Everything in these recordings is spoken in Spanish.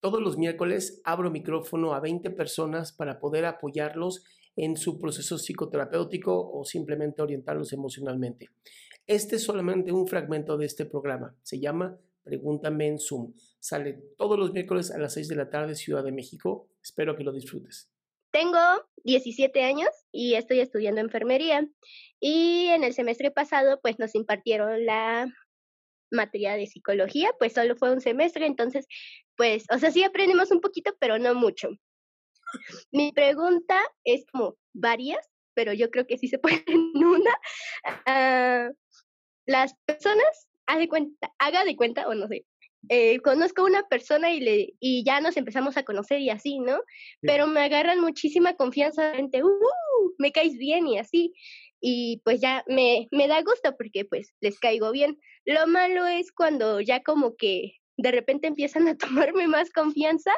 Todos los miércoles abro micrófono a 20 personas para poder apoyarlos en su proceso psicoterapéutico o simplemente orientarlos emocionalmente. Este es solamente un fragmento de este programa. Se llama Pregúntame en Zoom. Sale todos los miércoles a las 6 de la tarde, Ciudad de México. Espero que lo disfrutes. Tengo 17 años y estoy estudiando enfermería. Y en el semestre pasado, pues nos impartieron la materia de psicología, pues solo fue un semestre, entonces, pues, o sea, sí aprendimos un poquito, pero no mucho. Mi pregunta es como varias, pero yo creo que sí se puede en una. Ah, las personas, de cuenta, haga de cuenta, o no sé, eh, conozco a una persona y, le, y ya nos empezamos a conocer y así, ¿no? Pero me agarran muchísima confianza, gente, uh, me caes bien y así. Y pues ya me, me da gusto porque pues les caigo bien. Lo malo es cuando ya como que de repente empiezan a tomarme más confianza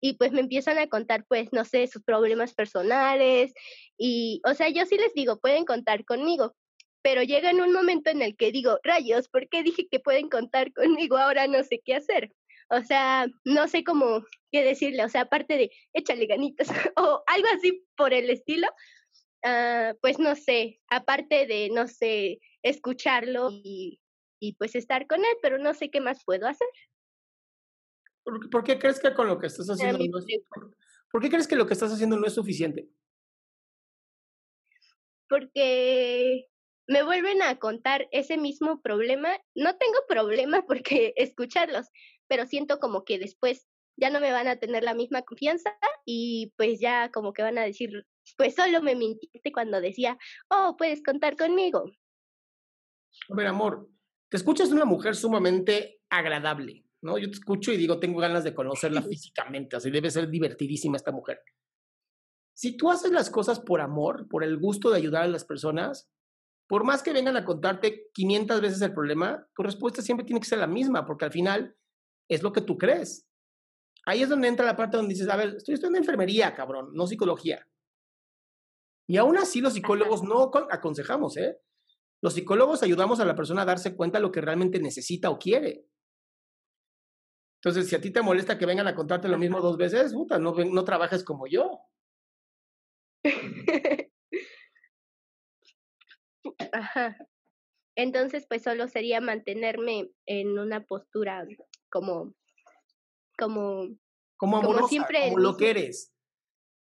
y pues me empiezan a contar pues no sé sus problemas personales y o sea yo sí les digo pueden contar conmigo pero llega en un momento en el que digo rayos ¿por qué dije que pueden contar conmigo ahora no sé qué hacer o sea no sé cómo qué decirle o sea aparte de échale ganitas o algo así por el estilo ah, pues no sé aparte de no sé escucharlo y, y pues estar con él pero no sé qué más puedo hacer. ¿Por, qué crees que con lo que estás haciendo no es, ¿Por qué crees que lo que estás haciendo no es suficiente? Porque me vuelven a contar ese mismo problema. No tengo problema porque escucharlos, pero siento como que después ya no me van a tener la misma confianza y pues ya como que van a decir, pues solo me mintiste cuando decía, oh, puedes contar conmigo. A ver, amor, te escuchas una mujer sumamente agradable. ¿no? Yo te escucho y digo, tengo ganas de conocerla físicamente, así debe ser divertidísima esta mujer. Si tú haces las cosas por amor, por el gusto de ayudar a las personas, por más que vengan a contarte 500 veces el problema, tu respuesta siempre tiene que ser la misma, porque al final es lo que tú crees. Ahí es donde entra la parte donde dices, a ver, estoy estudiando enfermería, cabrón, no psicología. Y aún así los psicólogos no aconsejamos, ¿eh? Los psicólogos ayudamos a la persona a darse cuenta de lo que realmente necesita o quiere. Entonces, si a ti te molesta que vengan a contarte lo mismo dos veces, puta, no, no trabajes como yo. Ajá. Entonces, pues solo sería mantenerme en una postura como, como, como amorosa, como, siempre como lo que eres,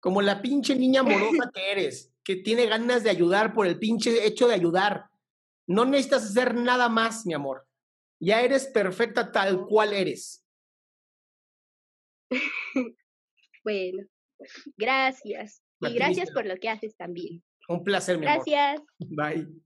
como la pinche niña amorosa que eres, que tiene ganas de ayudar por el pinche hecho de ayudar. No necesitas hacer nada más, mi amor. Ya eres perfecta tal cual eres. bueno, gracias. y gracias por lo que haces también. Un placer, mi gracias. amor. Bye.